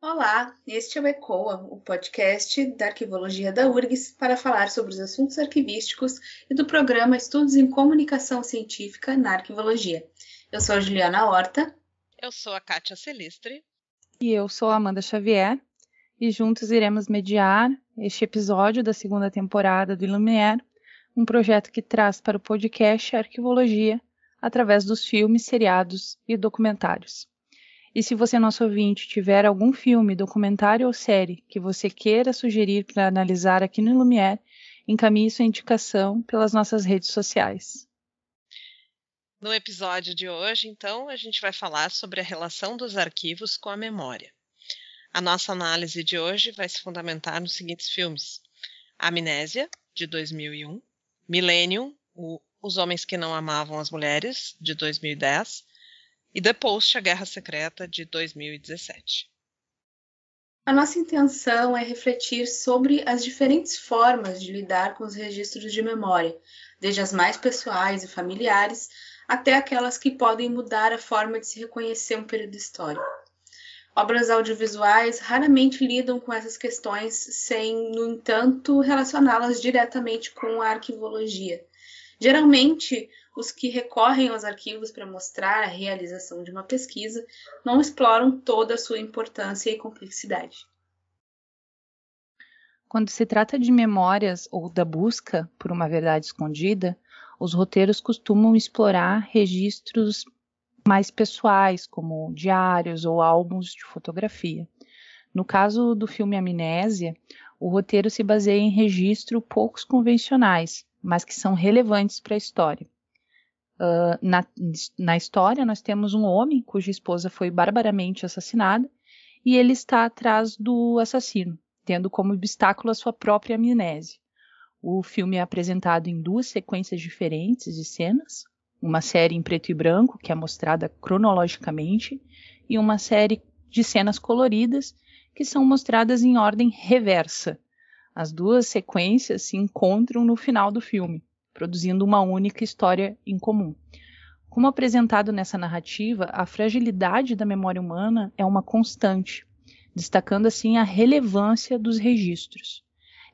Olá, este é o ECOA, o podcast da Arquivologia da URGS para falar sobre os assuntos arquivísticos e do programa Estudos em Comunicação Científica na Arquivologia. Eu sou a Juliana Horta. Eu sou a Kátia Celistre. E eu sou a Amanda Xavier. E juntos iremos mediar este episódio da segunda temporada do Ilumier, um projeto que traz para o podcast a arquivologia através dos filmes, seriados e documentários. E se você, nosso ouvinte, tiver algum filme, documentário ou série que você queira sugerir para analisar aqui no Lumière, encaminhe sua indicação pelas nossas redes sociais. No episódio de hoje, então, a gente vai falar sobre a relação dos arquivos com a memória. A nossa análise de hoje vai se fundamentar nos seguintes filmes: Amnésia, de 2001, Millennium, Os Homens que Não Amavam as Mulheres, de 2010, e The Post, A Guerra Secreta, de 2017. A nossa intenção é refletir sobre as diferentes formas de lidar com os registros de memória, desde as mais pessoais e familiares até aquelas que podem mudar a forma de se reconhecer um período histórico. Obras audiovisuais raramente lidam com essas questões sem, no entanto, relacioná-las diretamente com a arquivologia. Geralmente, os que recorrem aos arquivos para mostrar a realização de uma pesquisa não exploram toda a sua importância e complexidade. Quando se trata de memórias ou da busca por uma verdade escondida, os roteiros costumam explorar registros mais pessoais, como diários ou álbuns de fotografia. No caso do filme Amnésia, o roteiro se baseia em registros poucos convencionais, mas que são relevantes para a história. Uh, na, na história, nós temos um homem cuja esposa foi barbaramente assassinada e ele está atrás do assassino, tendo como obstáculo a sua própria amnésia. O filme é apresentado em duas sequências diferentes de cenas, uma série em preto e branco, que é mostrada cronologicamente, e uma série de cenas coloridas, que são mostradas em ordem reversa. As duas sequências se encontram no final do filme produzindo uma única história em comum. Como apresentado nessa narrativa, a fragilidade da memória humana é uma constante, destacando assim a relevância dos registros.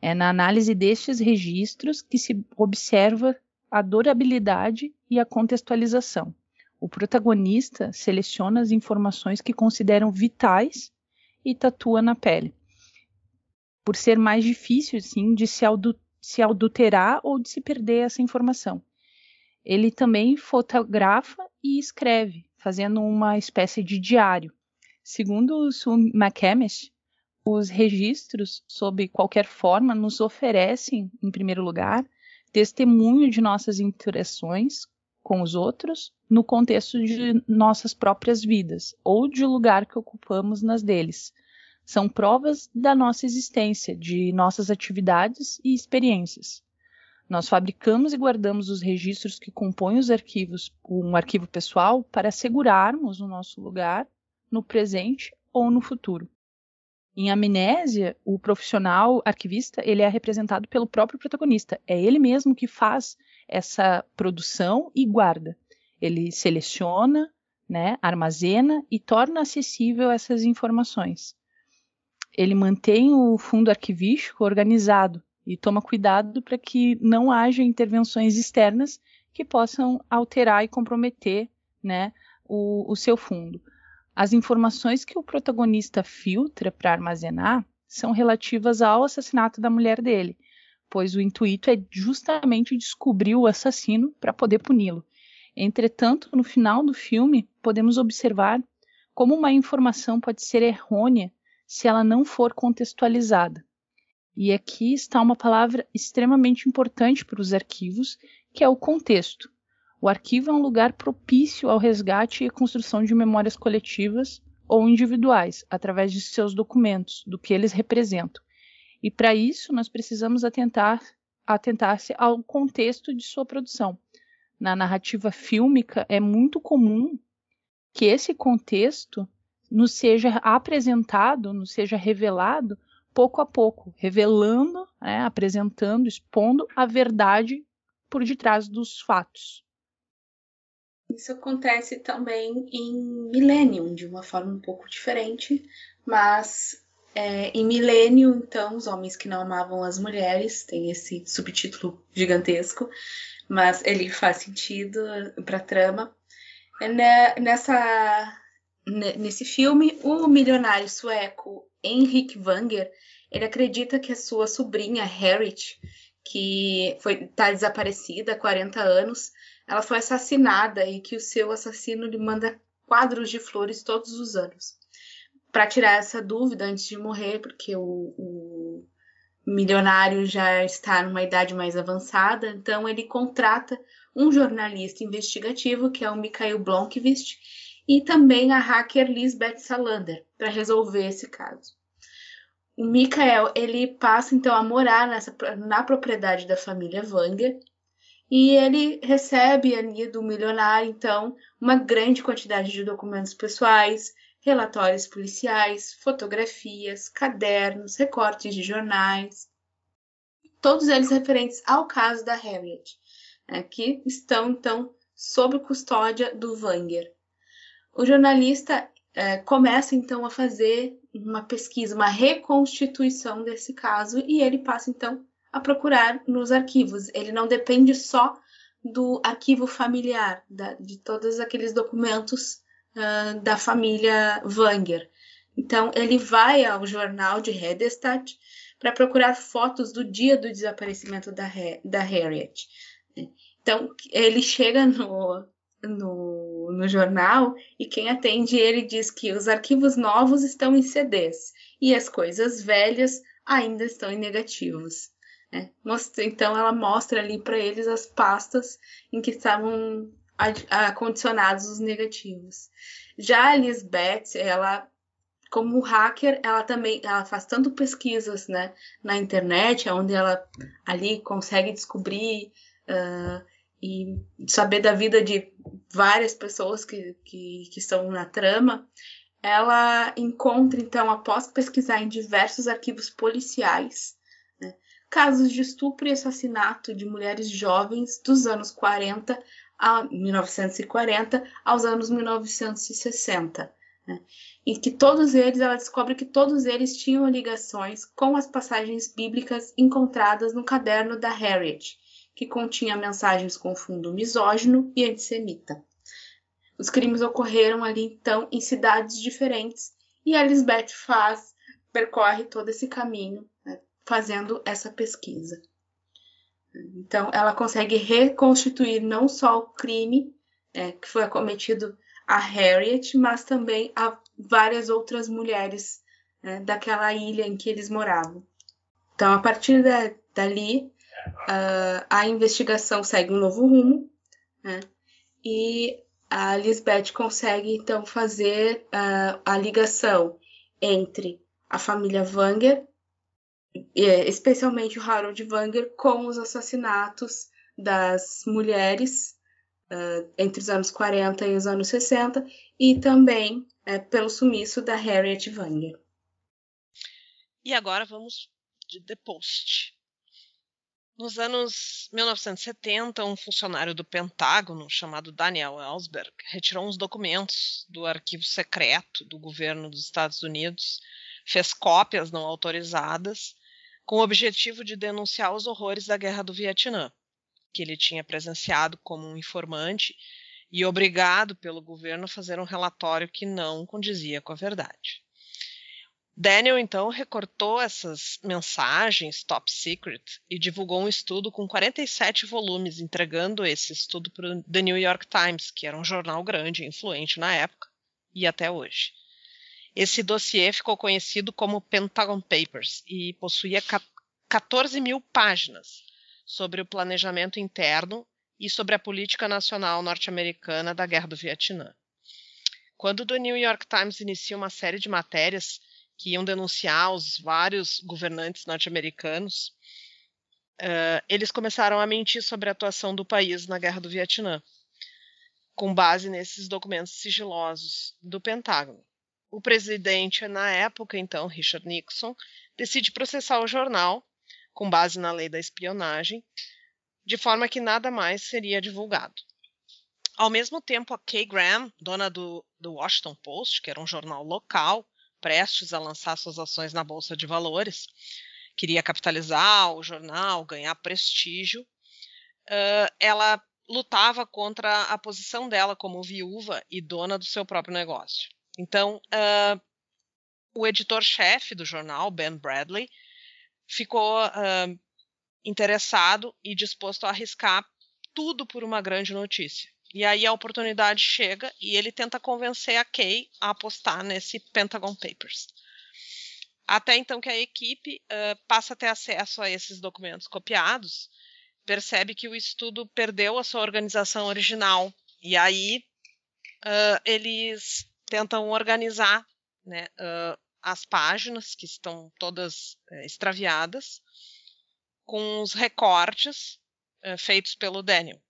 É na análise destes registros que se observa a durabilidade e a contextualização. O protagonista seleciona as informações que consideram vitais e tatua na pele. Por ser mais difícil, sim, de se se adulterar ou de se perder essa informação. Ele também fotografa e escreve, fazendo uma espécie de diário. Segundo Sue McCamish, os registros, sob qualquer forma, nos oferecem, em primeiro lugar, testemunho de nossas interações com os outros no contexto de nossas próprias vidas ou de lugar que ocupamos nas deles, são provas da nossa existência, de nossas atividades e experiências. Nós fabricamos e guardamos os registros que compõem os arquivos, um arquivo pessoal, para assegurarmos o nosso lugar no presente ou no futuro. Em Amnésia, o profissional arquivista ele é representado pelo próprio protagonista. É ele mesmo que faz essa produção e guarda. Ele seleciona, né, armazena e torna acessível essas informações ele mantém o fundo arquivístico organizado e toma cuidado para que não haja intervenções externas que possam alterar e comprometer né, o, o seu fundo. As informações que o protagonista filtra para armazenar são relativas ao assassinato da mulher dele, pois o intuito é justamente descobrir o assassino para poder puni-lo. Entretanto, no final do filme, podemos observar como uma informação pode ser errônea se ela não for contextualizada. E aqui está uma palavra extremamente importante para os arquivos, que é o contexto. O arquivo é um lugar propício ao resgate e construção de memórias coletivas ou individuais, através de seus documentos, do que eles representam. E para isso, nós precisamos atentar atentar-se ao contexto de sua produção. Na narrativa fílmica, é muito comum que esse contexto nos seja apresentado, nos seja revelado pouco a pouco, revelando, né, apresentando, expondo a verdade por detrás dos fatos. Isso acontece também em Millennium, de uma forma um pouco diferente, mas é, em Millennium, então, os homens que não amavam as mulheres, tem esse subtítulo gigantesco, mas ele faz sentido para a trama. Nessa, nesse filme, o milionário sueco Henrik Wanger, ele acredita que a sua sobrinha Harriet, que está desaparecida há 40 anos, ela foi assassinada e que o seu assassino lhe manda quadros de flores todos os anos. Para tirar essa dúvida antes de morrer, porque o, o milionário já está numa idade mais avançada, então ele contrata um jornalista investigativo, que é o Mikhail Blomqvist, e também a hacker Lisbeth Salander, para resolver esse caso. O Mikhail ele passa então a morar nessa, na propriedade da família Wanger e ele recebe ali do milionário então uma grande quantidade de documentos pessoais, relatórios policiais, fotografias, cadernos, recortes de jornais, todos eles referentes ao caso da Harriet, né, que estão então sob custódia do Wanger. O jornalista é, começa então a fazer uma pesquisa, uma reconstituição desse caso e ele passa então a procurar nos arquivos. Ele não depende só do arquivo familiar, da, de todos aqueles documentos uh, da família Wanger. Então, ele vai ao jornal de Hedestadt para procurar fotos do dia do desaparecimento da, da Harriet. Então, ele chega no, no, no jornal e quem atende ele diz que os arquivos novos estão em CDs e as coisas velhas ainda estão em negativos. Né? Então ela mostra ali para eles as pastas em que estavam acondicionados os negativos. Já a Lisbeth, ela como hacker, ela também ela faz tanto pesquisas né, na internet, onde ela ali consegue descobrir uh, e saber da vida de várias pessoas que, que, que estão na trama, ela encontra, então, após pesquisar em diversos arquivos policiais, né, casos de estupro e assassinato de mulheres jovens dos anos 40 a 1940 aos anos 1960. Né, e que todos eles, ela descobre que todos eles tinham ligações com as passagens bíblicas encontradas no caderno da Harriet, que continha mensagens com fundo misógino e antissemita. Os crimes ocorreram ali então em cidades diferentes e a Lisbeth faz, percorre todo esse caminho, né, fazendo essa pesquisa. Então, ela consegue reconstituir não só o crime é, que foi acometido a Harriet, mas também a várias outras mulheres né, daquela ilha em que eles moravam. Então, a partir da, dali, uh, a investigação segue um novo rumo, né? e a Lisbeth consegue então fazer uh, a ligação entre a família Wanger, especialmente o Harold Wanger, com os assassinatos das mulheres uh, entre os anos 40 e os anos 60, e também uh, pelo sumiço da Harriet Wanger. E agora vamos de The Post. Nos anos 1970, um funcionário do Pentágono, chamado Daniel Ellsberg, retirou uns documentos do arquivo secreto do governo dos Estados Unidos, fez cópias não autorizadas, com o objetivo de denunciar os horrores da Guerra do Vietnã, que ele tinha presenciado como um informante e obrigado pelo governo a fazer um relatório que não condizia com a verdade. Daniel então recortou essas mensagens top secret e divulgou um estudo com 47 volumes, entregando esse estudo para o The New York Times, que era um jornal grande e influente na época e até hoje. Esse dossiê ficou conhecido como Pentagon Papers e possuía 14 mil páginas sobre o planejamento interno e sobre a política nacional norte-americana da Guerra do Vietnã. Quando o The New York Times inicia uma série de matérias que iam denunciar os vários governantes norte-americanos, uh, eles começaram a mentir sobre a atuação do país na Guerra do Vietnã, com base nesses documentos sigilosos do Pentágono. O presidente, na época, então, Richard Nixon, decide processar o jornal, com base na lei da espionagem, de forma que nada mais seria divulgado. Ao mesmo tempo, a Kay Graham, dona do, do Washington Post, que era um jornal local, prestes a lançar suas ações na Bolsa de Valores, queria capitalizar o jornal, ganhar prestígio, uh, ela lutava contra a posição dela como viúva e dona do seu próprio negócio. Então, uh, o editor-chefe do jornal, Ben Bradley, ficou uh, interessado e disposto a arriscar tudo por uma grande notícia. E aí a oportunidade chega e ele tenta convencer a Kay a apostar nesse Pentagon Papers. Até então que a equipe uh, passa a ter acesso a esses documentos copiados, percebe que o estudo perdeu a sua organização original. E aí uh, eles tentam organizar né, uh, as páginas, que estão todas extraviadas, com os recortes feitos pelo Daniel.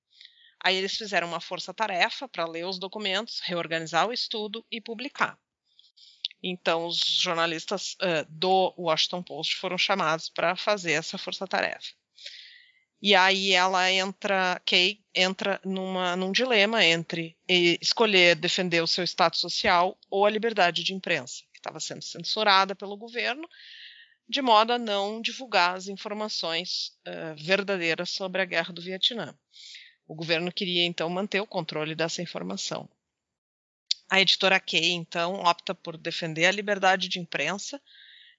Aí eles fizeram uma força-tarefa para ler os documentos, reorganizar o estudo e publicar. Então, os jornalistas uh, do Washington Post foram chamados para fazer essa força-tarefa. E aí ela entra, Kay entra numa, num dilema entre escolher defender o seu status social ou a liberdade de imprensa, que estava sendo censurada pelo governo, de modo a não divulgar as informações uh, verdadeiras sobre a guerra do Vietnã. O governo queria então manter o controle dessa informação. A editora Key, então, opta por defender a liberdade de imprensa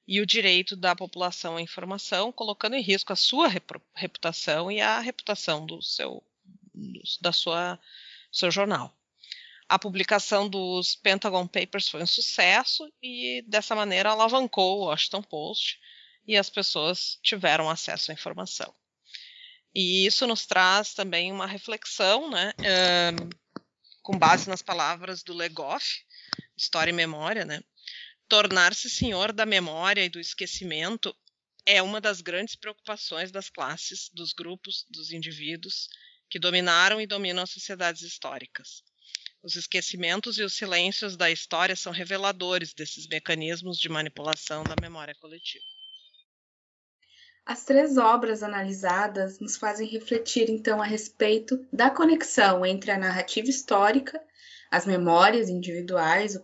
e o direito da população à informação, colocando em risco a sua reputação e a reputação do seu da sua seu jornal. A publicação dos Pentagon Papers foi um sucesso e dessa maneira alavancou o Washington Post e as pessoas tiveram acesso à informação. E isso nos traz também uma reflexão, né, com base nas palavras do Legoff, História e Memória, né? Tornar-se senhor da memória e do esquecimento é uma das grandes preocupações das classes, dos grupos, dos indivíduos que dominaram e dominam as sociedades históricas. Os esquecimentos e os silêncios da história são reveladores desses mecanismos de manipulação da memória coletiva. As três obras analisadas nos fazem refletir então a respeito da conexão entre a narrativa histórica, as memórias individuais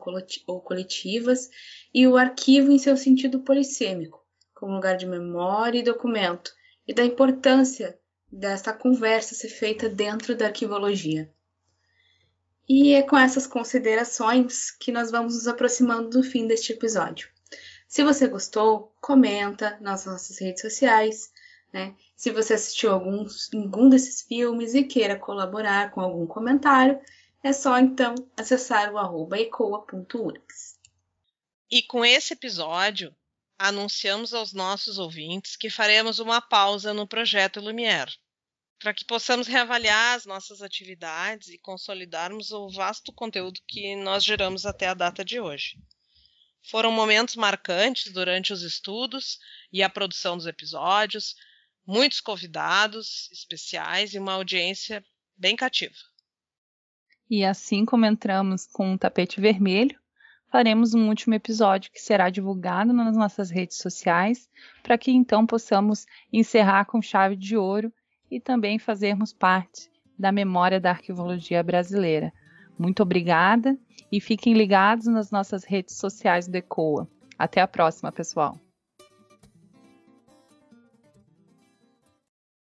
ou coletivas e o arquivo em seu sentido polissêmico, como lugar de memória e documento, e da importância desta conversa ser feita dentro da arquivologia. E é com essas considerações que nós vamos nos aproximando do fim deste episódio. Se você gostou, comenta nas nossas redes sociais, né? Se você assistiu alguns, algum desses filmes e queira colaborar com algum comentário, é só então acessar o arroba ecoa.urgs. E com esse episódio, anunciamos aos nossos ouvintes que faremos uma pausa no projeto Lumière, para que possamos reavaliar as nossas atividades e consolidarmos o vasto conteúdo que nós geramos até a data de hoje. Foram momentos marcantes durante os estudos e a produção dos episódios, muitos convidados especiais e uma audiência bem cativa. E assim como entramos com um tapete vermelho, faremos um último episódio que será divulgado nas nossas redes sociais, para que então possamos encerrar com chave de ouro e também fazermos parte da memória da arquivologia brasileira. Muito obrigada e fiquem ligados nas nossas redes sociais do ECOA. Até a próxima, pessoal!